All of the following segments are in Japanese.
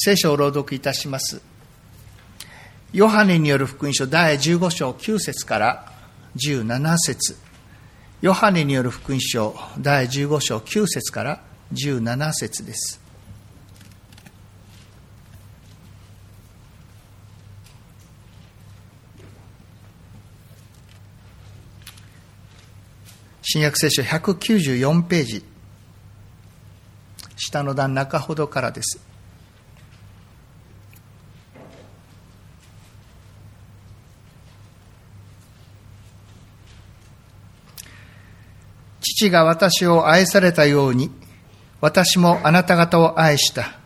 聖書を朗読いたします。ヨハネによる福音書第15章9節から17節ヨハネによる福音書第15章9節から17節です。新約聖書194ページ下の段中ほどからです。父が私を愛されたように、私もあなた方を愛した。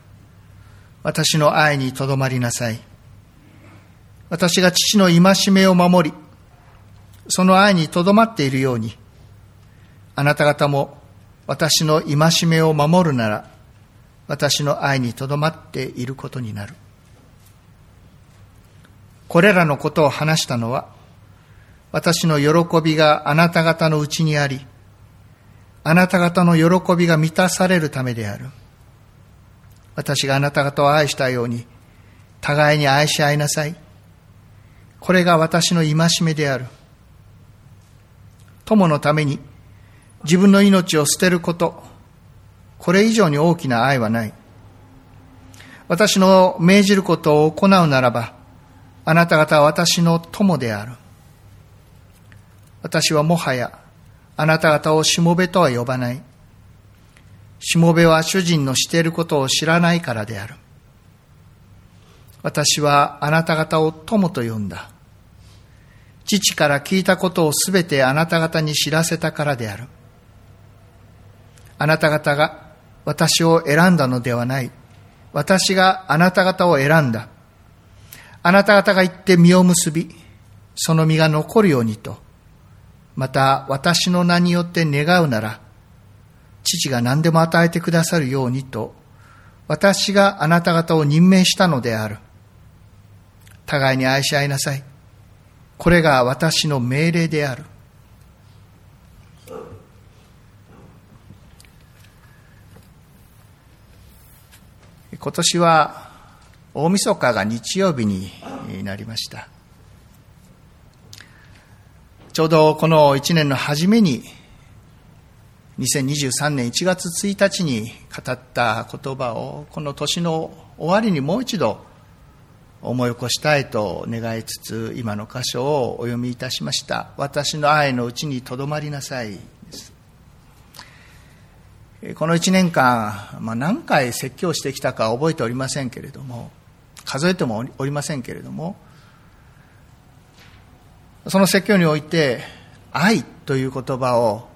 私の愛にとどまりなさい。私が父の戒めを守り、その愛にとどまっているように、あなた方も私の戒めを守るなら、私の愛にとどまっていることになる。これらのことを話したのは、私の喜びがあなた方のうちにあり、あなた方の喜びが満たされるためである。私があなた方を愛したように、互いに愛し合いなさい。これが私の戒めである。友のために自分の命を捨てること、これ以上に大きな愛はない。私の命じることを行うならば、あなた方は私の友である。私はもはやあなた方をしもべとは呼ばない。しもべは主人のしていることを知らないからである。私はあなた方を友と呼んだ。父から聞いたことをすべてあなた方に知らせたからである。あなた方が私を選んだのではない。私があなた方を選んだ。あなた方が行って実を結び、その実が残るようにと、また私の名によって願うなら、父が何でも与えてくださるようにと、私があなた方を任命したのである。互いに愛し合いなさい。これが私の命令である。今年は大晦日が日曜日になりました。ちょうどこの1年の初めに、2023年1月1日に語った言葉を、この年の終わりにもう一度思い起こしたいと願いつつ、今の箇所をお読みいたしました。私の愛のうちにとどまりなさい。この1年間、まあ、何回説教してきたか覚えておりませんけれども、数えてもおりませんけれども、その説教において、愛という言葉を、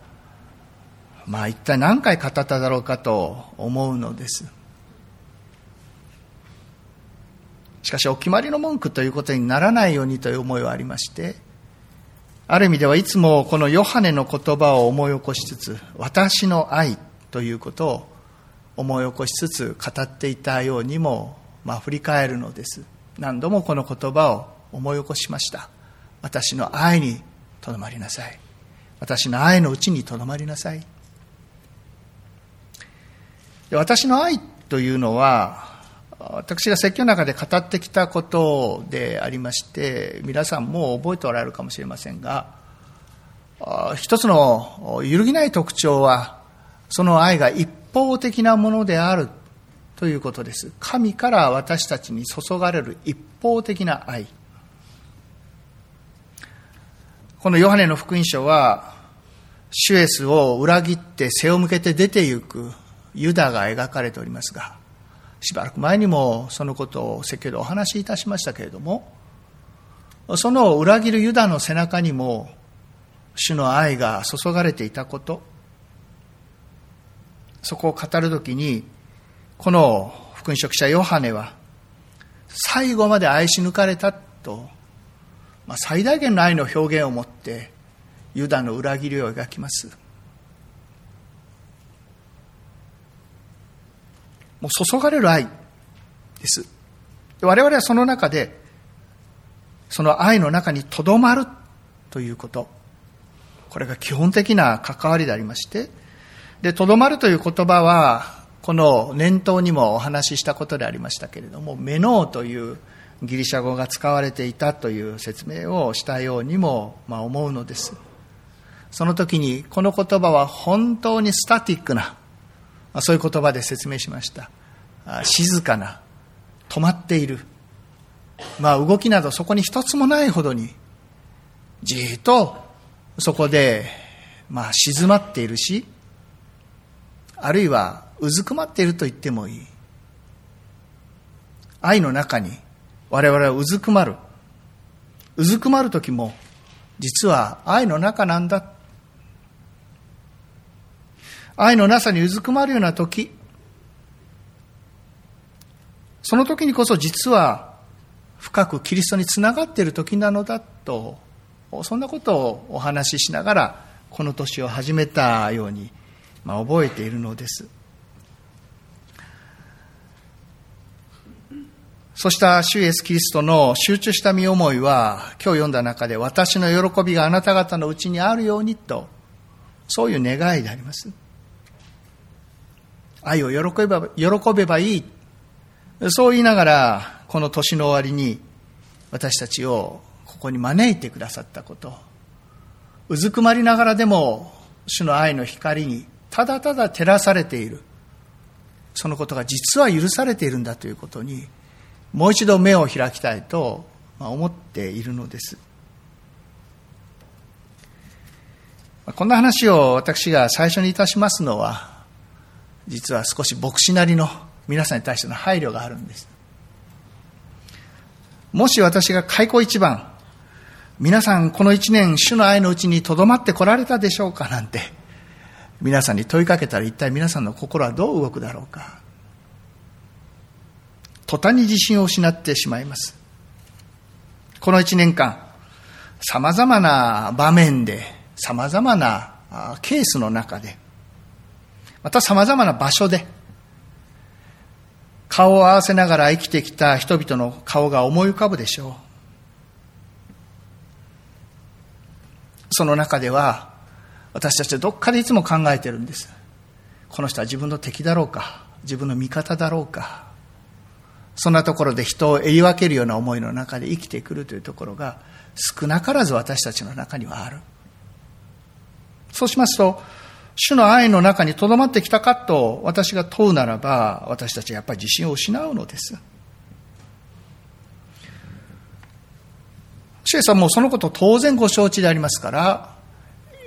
まあ一体何回語っただろうかと思うのです。しかし、お決まりの文句ということにならないようにという思いはありまして、ある意味ではいつもこのヨハネの言葉を思い起こしつつ、私の愛ということを思い起こしつつ語っていたようにも、まあ振り返るのです。何度もこの言葉を思い起こしました。私の愛にとどまりなさい。私の愛のうちにとどまりなさい。私の愛というのは、私が説教の中で語ってきたことでありまして、皆さんも覚えておられるかもしれませんが、一つの揺るぎない特徴は、その愛が一方的なものであるということです。神から私たちに注がれる一方的な愛。このヨハネの福音書は、シュエスを裏切って背を向けて出て行くユダが描かれておりますが、しばらく前にもそのことを説教でお話しいたしましたけれども、その裏切るユダの背中にも、主の愛が注がれていたこと、そこを語るときに、この福音書記者ヨハネは、最後まで愛し抜かれたとまあ、最大限の愛の表現を持ってユダの裏切りを描きます。もう注がれる愛です。我々はその中でその愛の中にとどまるということこれが基本的な関わりでありましてでとどまるという言葉はこの念頭にもお話ししたことでありましたけれども、メノーというギリシャ語が使われていたという説明をしたようにも、まあ、思うのです。その時にこの言葉は本当にスタティックな、そういう言葉で説明しました。静かな、止まっている。まあ動きなどそこに一つもないほどに、じーっとそこで、まあ静まっているし、あるいはうずくまっていると言ってもいい。愛の中に我々はうずくまる。うずくまる時も、実は愛の中なんだ。愛のなさにうずくまるような時、その時にこそ実は深くキリストにつながっている時なのだと、そんなことをお話ししながら、この年を始めたように、まあ、覚えているのです。そうした主イエスキリストの集中した身思いは、今日読んだ中で私の喜びがあなた方のうちにあるようにと、そういう願いであります。愛を喜べば喜べばいい。そう言いながら、この年の終わりに私たちをここに招いてくださったこと。うずくまりながらでも、主の愛の光にただただ照らされている。そのことが実は許されているんだということに、もう一度目を開きたいと思っているのです。こんな話を私が最初にいたしますのは、実は少し牧師なりの皆さんに対しての配慮があるんです。もし私が開口一番、皆さんこの一年主の愛のうちにとどまってこられたでしょうかなんて、皆さんに問いかけたら一体皆さんの心はどう動くだろうか。途端に自信を失ってしまいます。この一年間、様々な場面で、様々なケースの中で、また様々な場所で、顔を合わせながら生きてきた人々の顔が思い浮かぶでしょう。その中では、私たちはどっかでいつも考えてるんです。この人は自分の敵だろうか、自分の味方だろうか、そんなところで人を言い分けるような思いの中で生きてくるというところが少なからず私たちの中にはある。そうしますと、主の愛の中にとどまってきたかと私が問うならば、私たちはやっぱり自信を失うのです。主イエスはもそのこと当然ご承知でありますから、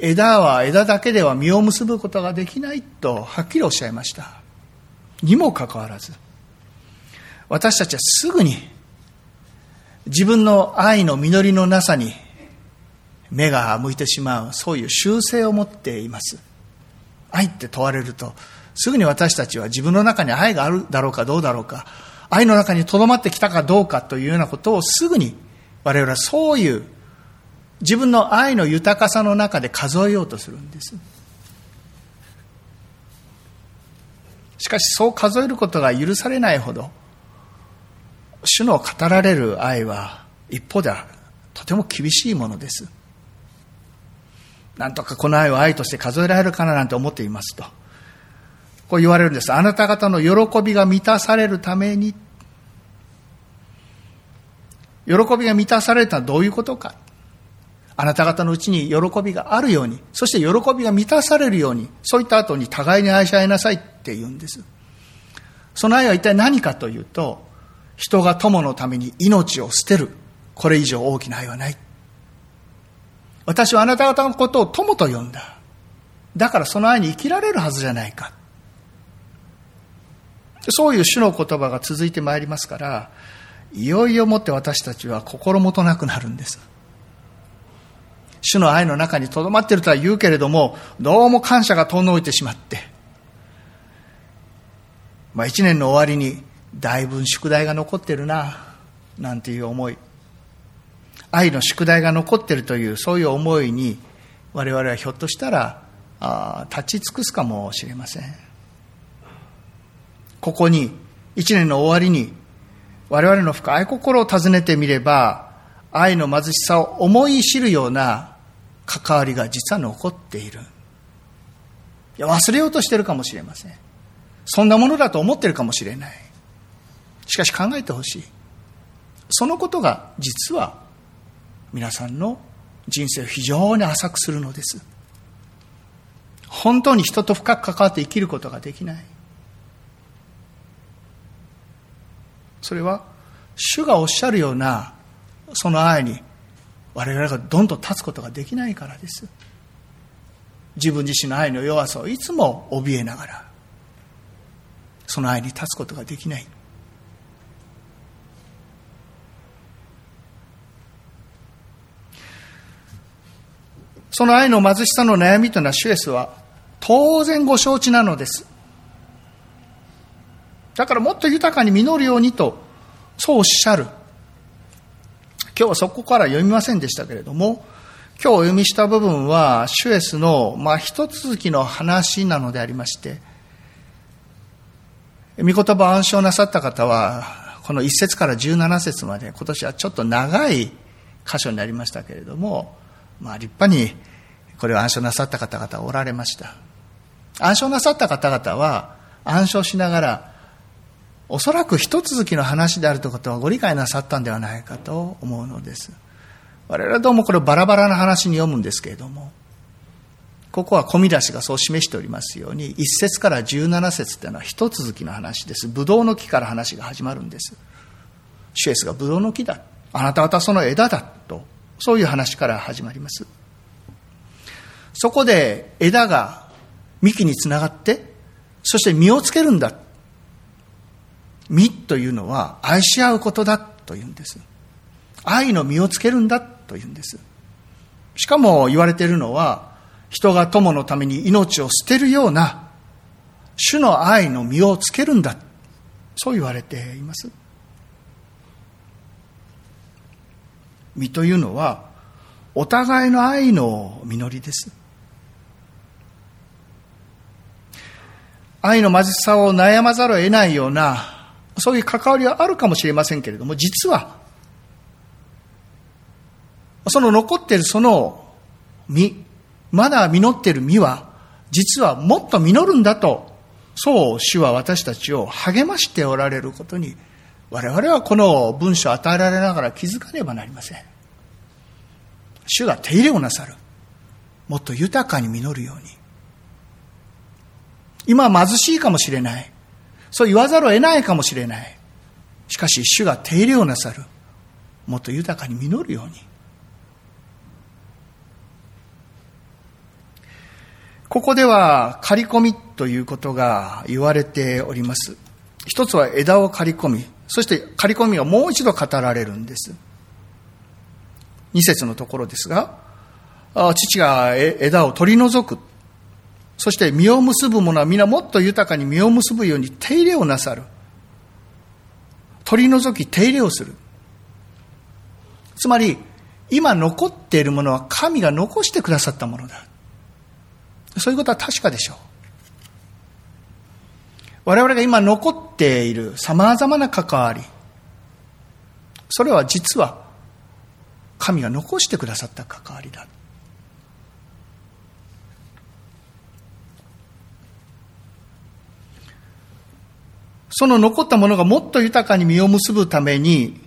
枝は枝だけでは実を結ぶことができないとはっきりおっしゃいました。にもかかわらず、私たちはすぐに自分の愛の実りのなさに目が向いてしまう、そういう習性を持っています。愛って問われると、すぐに私たちは自分の中に愛があるだろうかどうだろうか、愛の中に留まってきたかどうかというようなことをすぐに我々はそういう自分の愛の豊かさの中で数えようとするんです。しかしそう数えることが許されないほど主の語られる愛は一方ではとても厳しいものです。なんとかこの愛を愛として数えられるかななんて思っていますと。こう言われるんです。あなた方の喜びが満たされるために。喜びが満たされたのはどういうことか。あなた方のうちに喜びがあるように、そして喜びが満たされるように、そういった後に互いに愛し合いなさいって言うんです。その愛は一体何かというと、人が友のために命を捨てる。これ以上大きな愛はない。私はあなた方のことを友と呼んだ。だからその愛に生きられるはずじゃないか。そういう主の言葉が続いてまいりますから、いよいよもって私たちは心もとなくなるんです。主の愛の中にとどまっているとは言うけれども、どうも感謝が遠のいてしまって、まあ一年の終わりにだいぶ宿題が残ってるな、なんていう思い。愛の宿題が残ってるという、そういう思いに、我々はひょっとしたら、あ立ち尽くすかもしれません。ここに、一年の終わりに、我々の深い心を尋ねてみれば、愛の貧しさを思い知るような関わりが実は残っている。いや忘れようとしてるかもしれません。そんなものだと思ってるかもしれない。しかし考えてほしい。そのことが実は皆さんの人生を非常に浅くするのです。本当に人と深く関わって生きることができない。それは、主がおっしゃるような、その愛に、我々がどんどん立つことができないからです。自分自身の愛の弱さをいつも怯えながら、その愛に立つことができない。その愛の貧しさの悩みというのは、シュエスは当然ご承知なのです。だからもっと豊かに実るようにと、そうおっしゃる。今日はそこから読みませんでしたけれども、今日お読みした部分は、シュエスの、まあ、一続きの話なのでありまして、御言葉暗唱なさった方は、この1節から17節まで、今年はちょっと長い箇所になりましたけれども、まあ、立派にこれを暗唱なさった方々おられました。暗唱なさった方々は、暗唱しながら、おそらく一続きの話であるということはご理解なさったんではないかと思うのです。我々はどうもこれをバラバラな話に読むんですけれども、ここは小見出しがそう示しておりますように、一節から十七節というのは一続きの話です。ブドウの木から話が始まるんです。シュエスがブドウの木だ。あなた方その枝だ。と、そういう話から始まります。そこで枝が幹につながって、そして実をつけるんだ。実というのは愛し合うことだというんです。愛の実をつけるんだというんです。しかも言われているのは、人が友のために命を捨てるような、主の愛の実をつけるんだ。そう言われています。実というのは、お互いの愛の実りです。愛の貧しさを悩まざるを得ないような、そういう関わりはあるかもしれませんけれども、実は、その残っているその実、まだ実っている実は、実はもっと実るんだと、そう主は私たちを励ましておられることに、我々はこの文章を与えられながら気づかねばなりません。主が手入れをなさる。もっと豊かに実るように。今は貧しいかもしれない。そう言わざるを得ないかもしれない。しかし、主が手入れをなさる。もっと豊かに実るように。ここでは、刈り込みということが言われております。一つは枝を刈り込み、そして刈り込みがもう一度語られるんです。二節のところですが、父が枝を取り除く。そして実を結ぶ者は皆もっと豊かに実を結ぶように手入れをなさる。取り除き手入れをする。つまり、今残っているものは神が残してくださったものだ。そういうことは確かでしょう。我々が今残っている様々な関わり、それは実は神が残してくださった関わりだ。その残ったものがもっと豊かに実を結ぶために、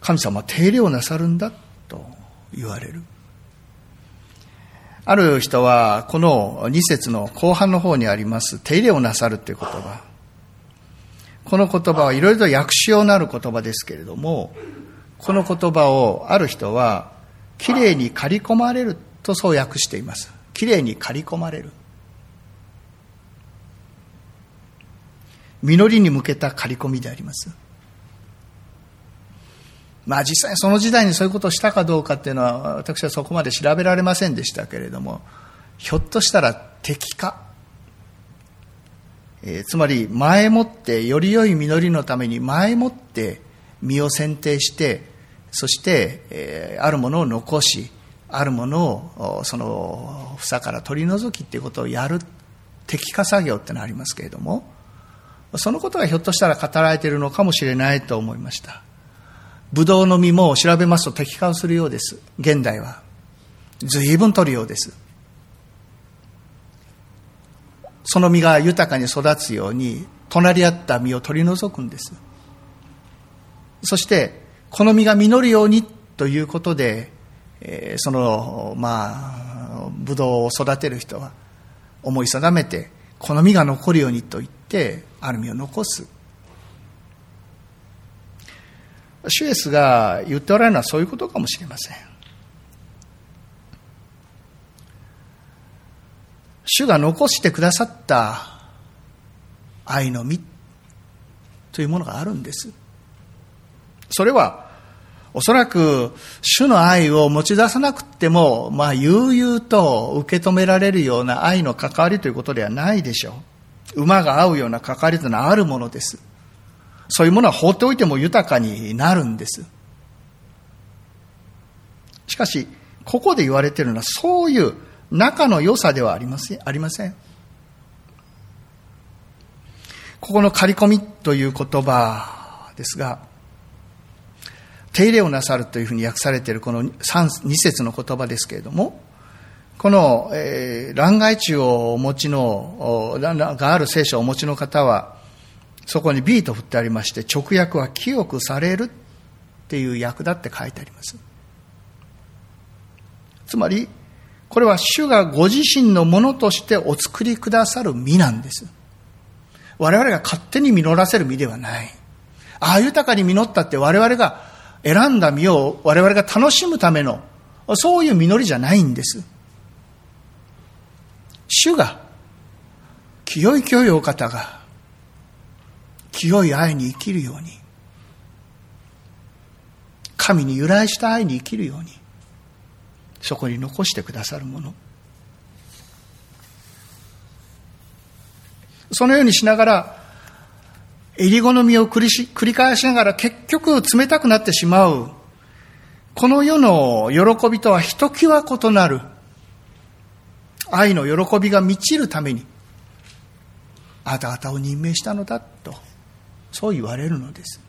神様は手入れをなさるんだと言われる。ある人は、この二節の後半の方にあります、手入れをなさるという言葉。この言葉はいろいろと訳しようなる言葉ですけれども、この言葉をある人は、きれいに刈り込まれるとそう訳しています。きれいに刈り込まれる。実りに向けた刈り込みであります。まあ実際その時代にそういうことをしたかどうかっていうのは私はそこまで調べられませんでしたけれども、ひょっとしたら敵か。えー、つまり前もってより良い実りのために前もって実を選定して、そして、えー、あるものを残し、あるものをその房から取り除きっていうことをやる適化作業ってのありますけれども、そのことがひょっとしたら語られているのかもしれないと思いました。ブドウの実も調べますと適化をするようです。現代は。随分取るようです。その実が豊かに育つように隣り合った実を取り除くんですそしてこの実が実るようにということで、えー、そのまあブドウを育てる人は思い定めてこの実が残るようにと言ってある実を残すシュエスが言っておられるのはそういうことかもしれません主が残してくださった愛の実というものがあるんですそれはおそらく主の愛を持ち出さなくても、まあ、悠々と受け止められるような愛の関わりということではないでしょう。馬が合うような関わりというのはあるものです。そういうものは放っておいても豊かになるんです。しかし、ここで言われているのはそういう仲の良さではありません。ありません。ここの刈り込みという言葉ですが、手入れをなさるというふうに訳されているこの 2, 2節の言葉ですけれども、この、えー、欄外地をお持ちの、がある聖書をお持ちの方は、そこに B と振ってありまして、直訳は清くされるっていう訳だって書いてあります。つまり、これは主がご自身のものとしてお作りくださる実なんです。我々が勝手に実らせる実ではない。ああ豊かに実ったって我々が選んだ実を我々が楽しむための、そういう実りじゃないんです。主が、清い清いお方が、清い愛に生きるように、神に由来した愛に生きるように、そこに残してくださるもの。そのようにしながら、えり好みを繰りし繰り返しながら結局冷たくなってしまう。この世の喜びとはひときわ異なる愛の喜びが満ちるためにあなた方を任命したのだとそう言われるのです。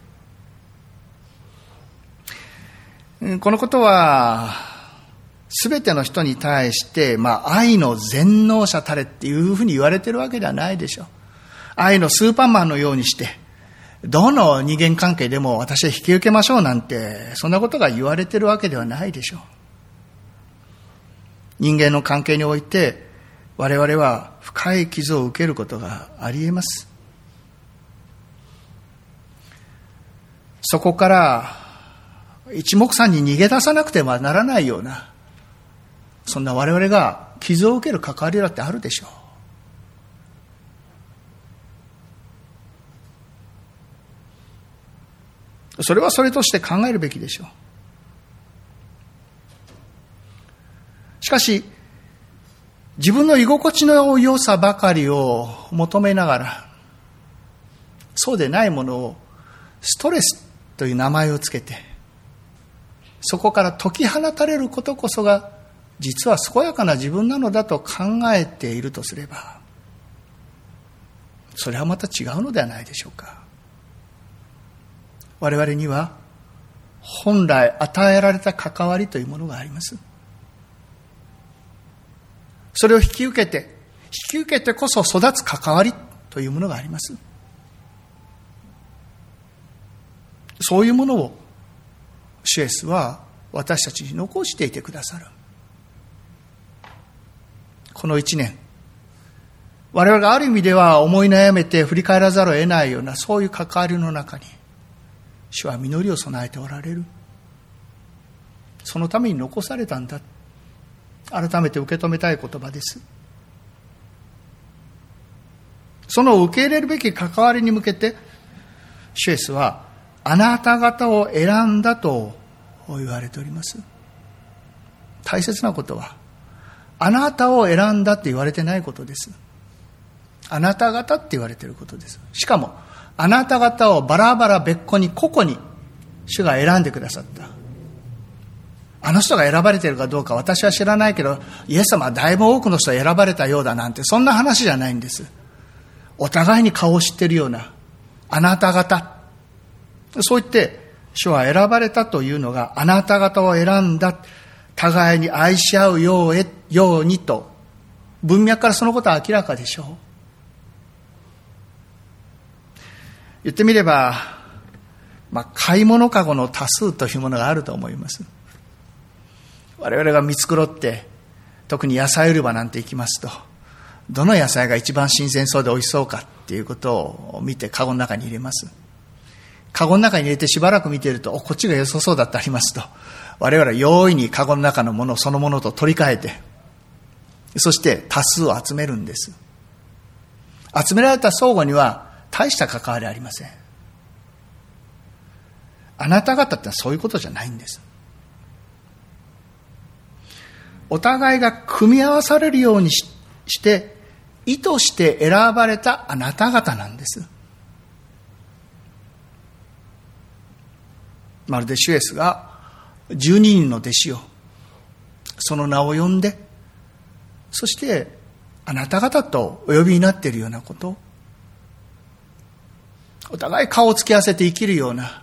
このことはすべての人に対して、まあ、愛の全能者たれっていうふうに言われてるわけではないでしょう。愛のスーパーマンのようにして、どの人間関係でも私は引き受けましょうなんて、そんなことが言われてるわけではないでしょう。人間の関係において、我々は深い傷を受けることがあり得ます。そこから一目散に逃げ出さなくてはならないような、そんな我々が傷を受ける関わりだってあるでしょう。それはそれとして考えるべきでしょう。しかし、自分の居心地の良さばかりを求めながら、そうでないものをストレスという名前をつけて、そこから解き放たれることこそが、実は健やかな自分なのだと考えているとすれば、それはまた違うのではないでしょうか。我々には本来与えられた関わりというものがあります。それを引き受けて、引き受けてこそ育つ関わりというものがあります。そういうものをシュエスは私たちに残していてくださる。この一年、我々がある意味では思い悩めて振り返らざるを得ないようなそういう関わりの中に、主は実りを備えておられる。そのために残されたんだ。改めて受け止めたい言葉です。その受け入れるべき関わりに向けてシュエスはあなた方を選んだと言われております大切なことはあなたを選んだって言われてないことですあなた方って言われてることですしかもあなた方をバラバラ別個に個々に主が選んでくださった。あの人が選ばれているかどうか私は知らないけど、イエス様はだいぶ多くの人が選ばれたようだなんて、そんな話じゃないんです。お互いに顔を知ってるような、あなた方。そう言って主は選ばれたというのがあなた方を選んだ互いに愛し合うようへようにと文脈からそのことは明らかでしょう。言ってみれば、まあ、買い物かごの多数というものがあると思います。我々が見繕って特に野菜売り場なんて行きますとどの野菜が一番新鮮そうで美味しそうかっていうことを見てカゴの中に入れます。カゴの中に入れてしばらく見ていると、こっちが良さそうだってありますと、我々は容易にカゴの中のものそのものと取り替えて、そして多数を集めるんです。集められた相互には大した関わりありません。あなた方ってそういうことじゃないんです。お互いが組み合わされるようにして、意図して選ばれたあなた方なんです。まるでシュエスが12人の弟子を、その名を呼んで、そしてあなた方とお呼びになっているようなこと、お互い顔を突き合わせて生きるような、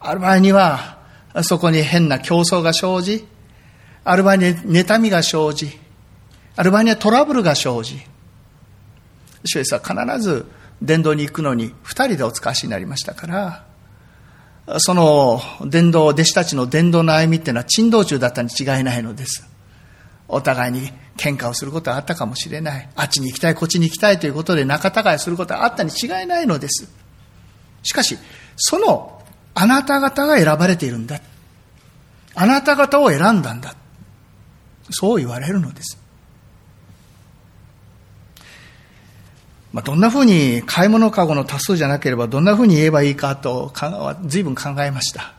ある場合には、そこに変な競争が生じ、ある場合に妬みが生じ、ある場合にはトラブルが生じ、主イエスは必ず伝道に行くのに二人でお使わしになりましたから、その伝道、弟子たちの伝道の歩みっていうのは珍道中だったに違いないのです。お互いに喧嘩をすることはあったかもしれない。あっちに行きたい、こっちに行きたいということで仲違いすることはあったに違いないのです。しかし、そのあなた方が選ばれているんだ。あなた方を選んだんだ。そう言われるのです。まあ、どんなふうに買い物かごの多数じゃなければどんなふうに言えばいいかと随分考えました。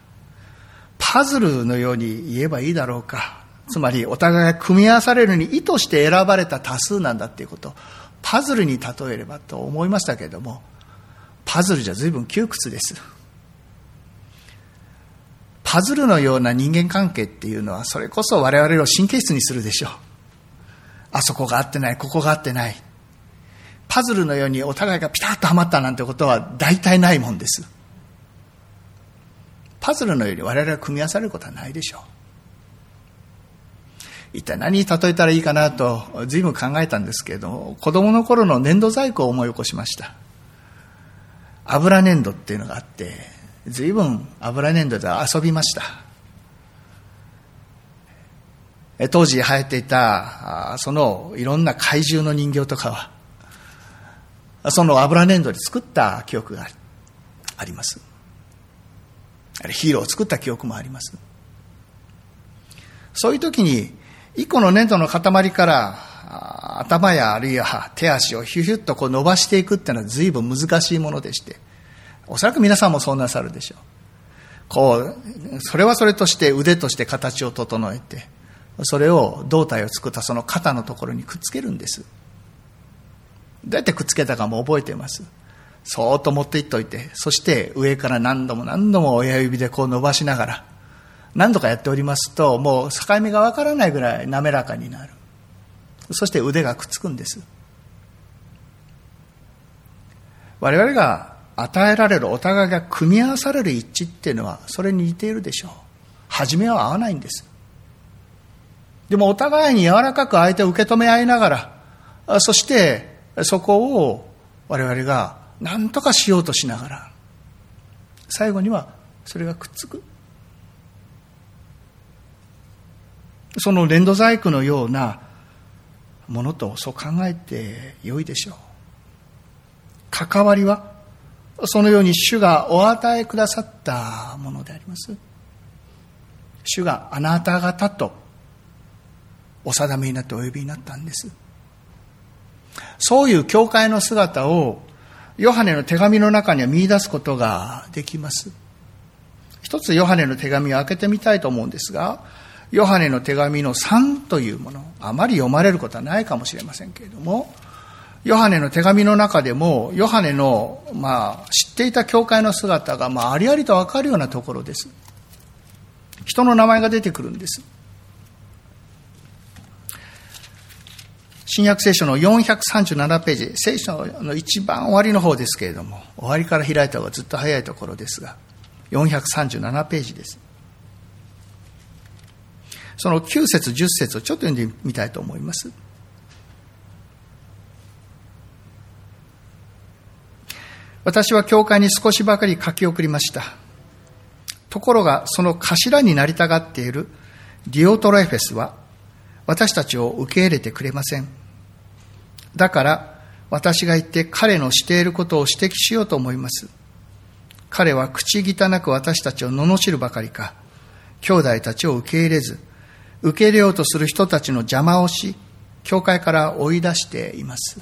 パズルのように言えばいいだろうか。つまりお互いが組み合わされるに意図して選ばれた多数なんだっていうこと。パズルに例えればと思いましたけれども、パズルじゃ随分窮屈です。パズルのような人間関係っていうのはそれこそ我々を神経質にするでしょう。あそこが合ってない、ここが合ってない。パズルのようにお互いがピタッとはまったなんてことは大体ないもんです。パズルのように我々が組み合わされることはないでしょう。一体何に例えたらいいかなと随分考えたんですけれども、子供の頃の粘土細工を思い起こしました。油粘土っていうのがあって、随分油粘土で遊びました。当時流行っていた、そのいろんな怪獣の人形とかは、その油粘土で作った記憶があります。あれヒーローを作った記憶もあります。そういう時に、一個の粘土の塊から頭やあるいは手足をヒュヒュッとこう伸ばしていくっていうのは随分難しいものでして、おそらく皆さんもそうなさるでしょう。こう、それはそれとして腕として形を整えて、それを胴体を作ったその肩のところにくっつけるんです。どうやってくっつけたかも覚えています。そーっと持っていっといて、そして上から何度も何度も親指でこう伸ばしながら、何度かやっておりますと、もう境目がわからないぐらい滑らかになる。そして腕がくっつくんです。我々が与えられる、お互いが組み合わされる一致っていうのは、それに似ているでしょう。初めは合わないんです。でもお互いに柔らかく相手を受け止め合いながら、そしてそこを我々が何とかしようとしながら最後にはそれがくっつく。その粘土細工のようなものとそう考えてよいでしょう。関わりはそのように主がお与えくださったものであります。主があなた方とお定めになってお呼びになったんです。そういう教会の姿をヨハネの手紙の中には見出すことができます。一つヨハネの手紙を開けてみたいと思うんですが、ヨハネの手紙の3というもの、あまり読まれることはないかもしれませんけれども、ヨハネの手紙の中でも、ヨハネの、まあ、知っていた教会の姿が、まあ、ありありとわかるようなところです。人の名前が出てくるんです。新約聖書の437ページ、聖書の一番終わりの方ですけれども、終わりから開いた方がずっと早いところですが、437ページです。その9節10節をちょっと読んでみたいと思います。私は教会に少しばかり書き送りました。ところが、その頭になりたがっているディオトロエフェスは、私たちを受け入れてくれません。だから、私が言って彼のしていることを指摘しようと思います。彼は口汚く私たちを罵るばかりか、兄弟たちを受け入れず、受け入れようとする人たちの邪魔をし、教会から追い出しています。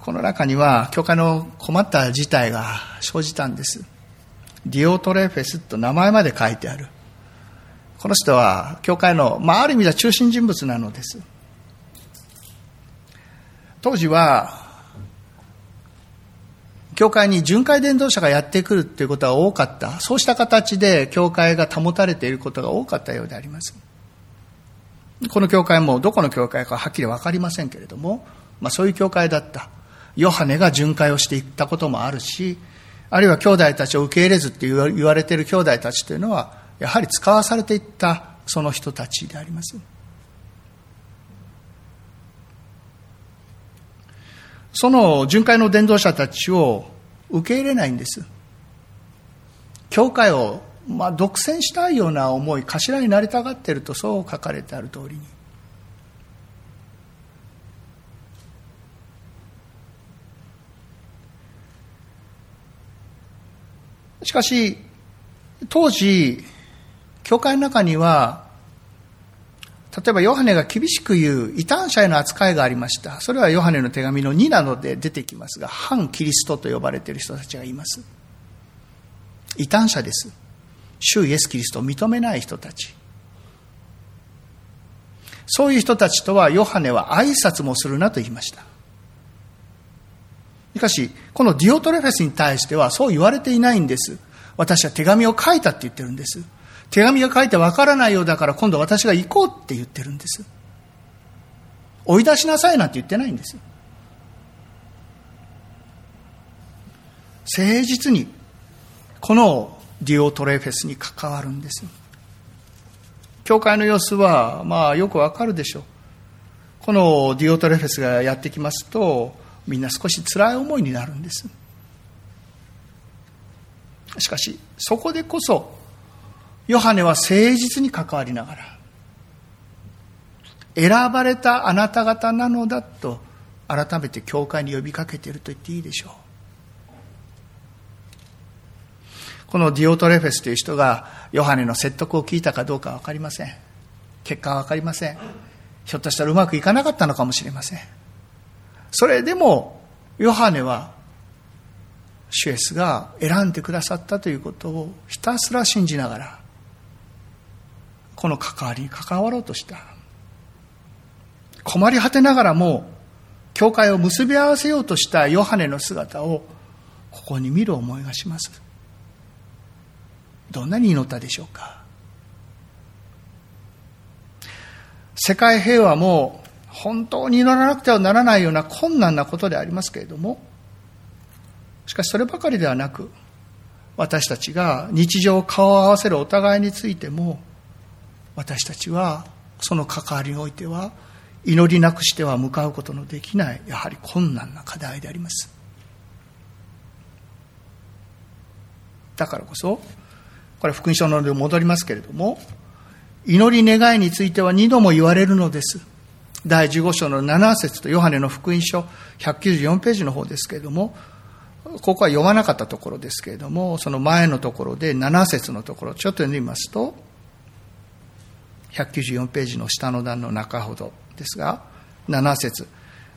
この中には、教会の困った事態が生じたんです。ディオトレフェスと名前まで書いてある。この人は、教会の、まあ、ある意味では中心人物なのです。当時は、教会に巡回伝道者がやってくるということが多かった。そうした形で教会が保たれていることが多かったようであります。この教会もどこの教会かはっきりわかりませんけれども、まあそういう教会だった。ヨハネが巡回をしていったこともあるし、あるいは兄弟たちを受け入れずって言われている兄弟たちというのは、やはり使わされていったその人たちであります。その巡回の伝道者たちを受け入れないんです。教会を、まあ、独占したいような思い、頭になりたがっているとそう書かれてある通りに。しかし、当時、教会の中には、例えばヨハネが厳しく言う異端者への扱いがありました。それはヨハネの手紙の2などで出てきますが、反キリストと呼ばれている人たちがいます。異端者です。主イエス・キリストを認めない人たち。そういう人たちとはヨハネは挨拶もするなと言いました。しかし、このディオトレフェスに対してはそう言われていないんです。私は手紙を書いたって言ってるんです。手紙が書いてわからないようだから今度私が行こうって言ってるんです。追い出しなさいなんて言ってないんです。誠実にこのディオトレフェスに関わるんです。教会の様子は、まあよくわかるでしょう。このディオトレフェスがやってきますと、みんな少し辛い思いになるんです。しかし、そこでこそ、ヨハネは誠実に関わりながら、選ばれたあなた方なのだと改めて教会に呼びかけていると言っていいでしょう。このディオトレフェスという人がヨハネの説得を聞いたかどうかわかりません。結果はわかりません。ひょっとしたらうまくいかなかったのかもしれません。それでも、ヨハネはシュエスが選んでくださったということをひたすら信じながらこの関わりに関わろうとした。困り果てながらも教会を結び合わせようとしたヨハネの姿をここに見る思いがします。どんなに祈ったでしょうか。世界平和も本当に祈らなくてはならないような困難なことでありますけれどもしかしそればかりではなく、私たちが日常を顔を合わせるお互いについても、私たちはその関わりにおいては、祈りなくしては向かうことのできない、やはり困難な課題であります。だからこそ、これ福音書ので戻りますけれども、祈り願いについては二度も言われるのです。第15章の7節とヨハネの福音書194ページの方ですけれども、ここは読まなかったところですけれども、その前のところで7節のところ、ちょっと読んでみますと、194ページの下の段の中ほどですが、7節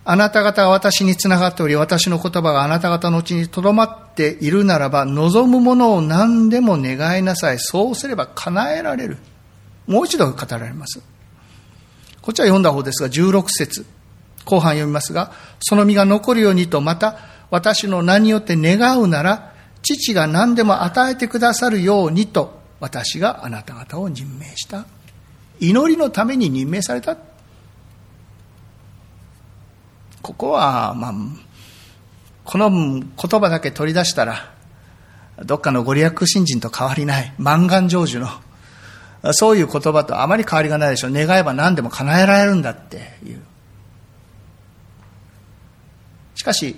あなた方は私につながっており、私の言葉があなた方のうちにとどまっているならば、望むものを何でも願いなさい。そうすれば叶えられる。もう一度語られます。こっちは読んだ方ですが、16節後半読みますが、その身が残るようにと、また、私の名によって願うなら、父が何でも与えてくださるようにと、私があなた方を任命した。祈りのために任命された。ここは、まあ、この言葉だけ取り出したら、どっかのご利益信心と変わりない、満願成就の、そういう言葉とあまり変わりがないでしょう。願えば何でも叶えられるんだっていう。しかし、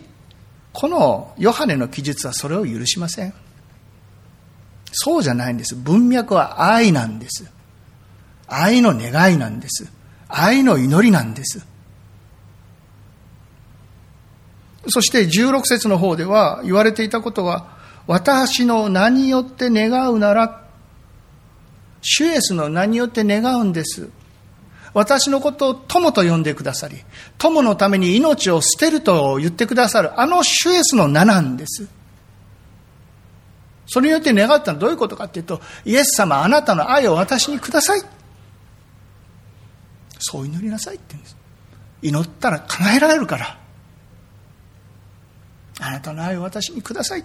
このヨハネの記述はそれを許しません。そうじゃないんです。文脈は愛なんです。愛の願いなんです。愛の祈りなんです。そして16節の方では言われていたことは、私の名によって願うなら、主イエスの名によって願うんです。私のことを友と呼んでくださり、友のために命を捨てると言ってくださる、あの主イエスの名なんです。それによって願ったのはどういうことかっていうと、イエス様あなたの愛を私にください。そう祈りなさいって言うんです。祈ったら叶えられるから。あなたの愛を私にください。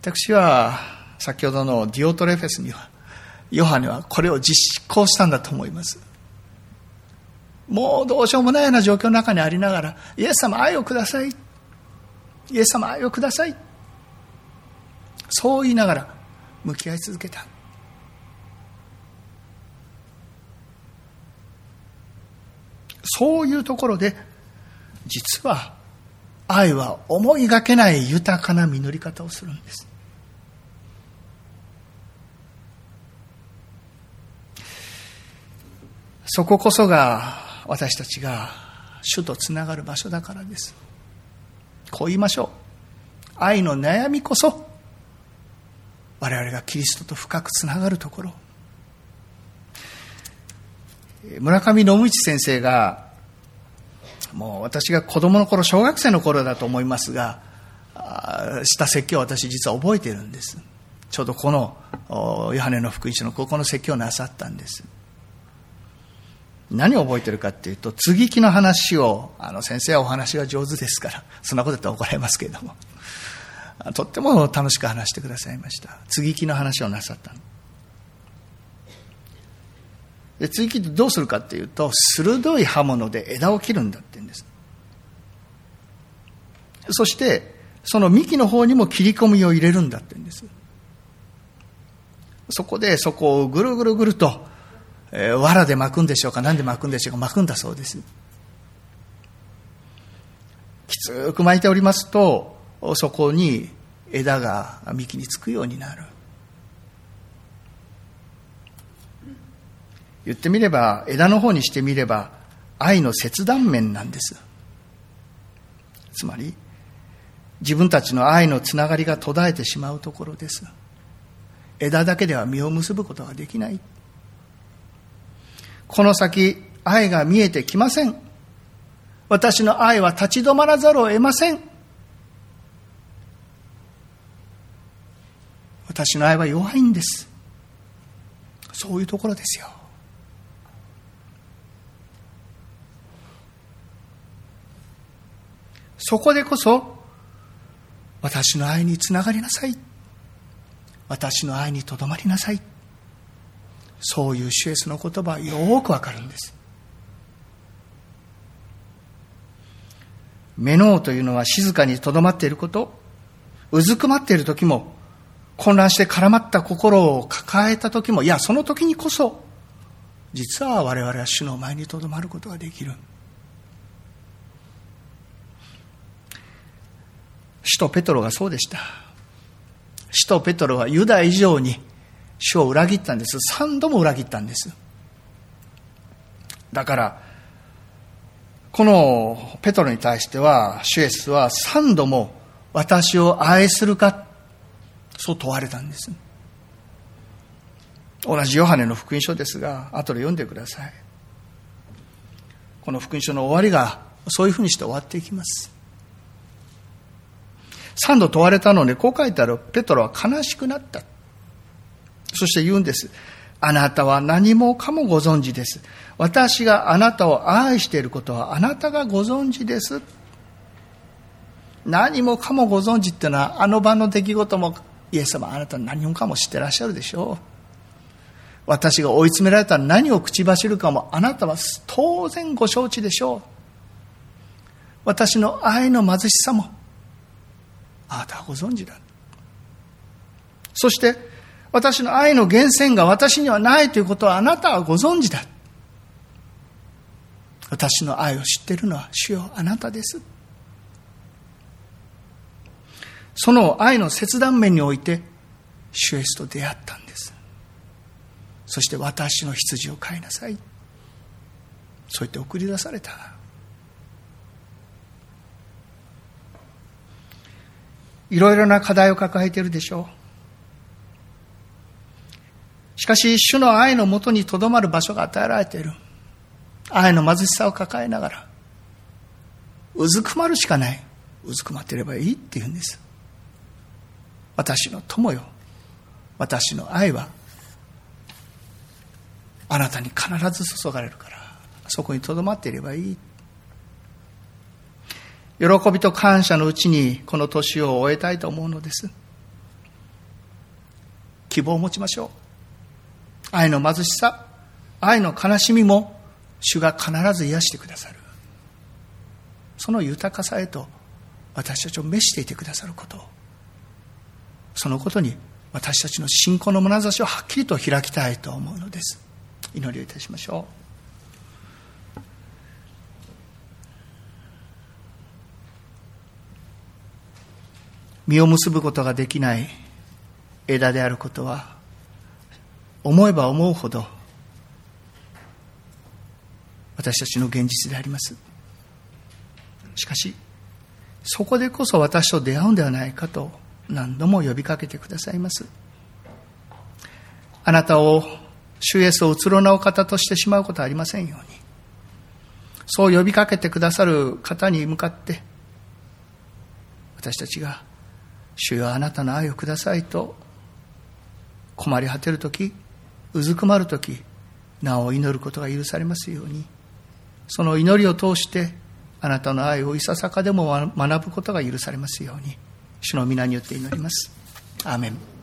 私は先ほどのディオトレフェスにはヨハネはこれを実行したんだと思いますもうどうしようもないような状況の中にありながらイエス様愛をくださいイエス様愛をくださいそう言いながら向き合い続けたそういうところで実は愛は思いがけない豊かな実り方をするんですそここそが私たちが主とつながる場所だからです。こう言いましょう。愛の悩みこそ、我々がキリストと深くつながるところ。村上信一先生が、もう私が子供の頃、小学生の頃だと思いますが、した説教を私実は覚えてるんです。ちょうどこの、ヨハネの福音書のここの説教をなさったんです。何を覚えてるかっていうと、継ぎ木の話を、あの先生はお話が上手ですから、そんなこと言ったら怒られますけれども、とっても楽しく話してくださいました。継ぎ木の話をなさったの。で、継ぎ木ってどうするかっていうと、鋭い刃物で枝を切るんだって言うんです。そして、その幹の方にも切り込みを入れるんだって言うんです。そこでそこをぐるぐるぐるとえー、藁で巻くんでしょうか何で巻くんでしょうか巻くんだそうですきつく巻いておりますとそこに枝が幹につくようになる言ってみれば枝の方にしてみれば愛の切断面なんですつまり自分たちの愛のつながりが途絶えてしまうところです枝だけでは実を結ぶことができないこの先、愛が見えてきません。私の愛は立ち止まらざるを得ません。私の愛は弱いんです。そういうところですよ。そこでこそ、私の愛につながりなさい。私の愛にとどまりなさい。そういう主イエスの言葉はよくわかるんです。メノーというのは静かにとどまっていること、うずくまっている時も、混乱して絡まった心を抱えた時も、いや、その時にこそ、実は我々は主の前にとどまることができる。使徒ペトロがそうでした。使徒ペトロはユダ以上に主を裏切ったんです。三度も裏切ったんです。だから、このペトロに対しては、シュエスは三度も私を愛するか、そう問われたんです。同じヨハネの福音書ですが、後で読んでください。この福音書の終わりが、そういうふうにして終わっていきます。三度問われたので、こう書いてある、ペトロは悲しくなった。そして言うんです。あなたは何もかもご存知です。私があなたを愛していることはあなたがご存知です。何もかもご存知っていうのはあの場の出来事もイエス様あなた何もかも知ってらっしゃるでしょう。私が追い詰められたら何を口走るかもあなたは当然ご承知でしょう。私の愛の貧しさもあなたはご存知だ。そして私の愛の源泉が私にはないということはあなたはご存知だ。私の愛を知っているのは主よあなたですその愛の切断面において主イエスと出会ったんですそして私の羊を飼いなさいそう言って送り出されたいろいろな課題を抱えているでしょう。しかし主の愛のもとにとどまる場所が与えられている。愛の貧しさを抱えながらうずくまるしかない。うずくまっていればいいって言うんです。私の友よ。私の愛はあなたに必ず注がれるからそこにとどまっていればいい喜びと感謝のうちにこの年を終えたいと思うのです。希望を持ちましょう。愛の貧しさ愛の悲しみも主が必ず癒してくださる。その豊かさへと私たちを召していてくださること。そのことに私たちの信仰の眼差しをはっきりと開きたいと思うのです。祈りをいたしましょう。実を結ぶことができない枝であることは思えば思うほど私たちの現実であります。しかしそこでこそ私と出会うんではないかと何度も呼びかけてくださいます。あなたを主イエスをうつろなお方としてしまうことはありませんように。そう呼びかけてくださる方に向かって私たちが主よあなたの愛をくださいと困り果てる時うずくまる時なお祈ることが許されますように。その祈りを通してあなたの愛をいささかでも学ぶことが許されますように。主の皆によって祈ります。アーメン。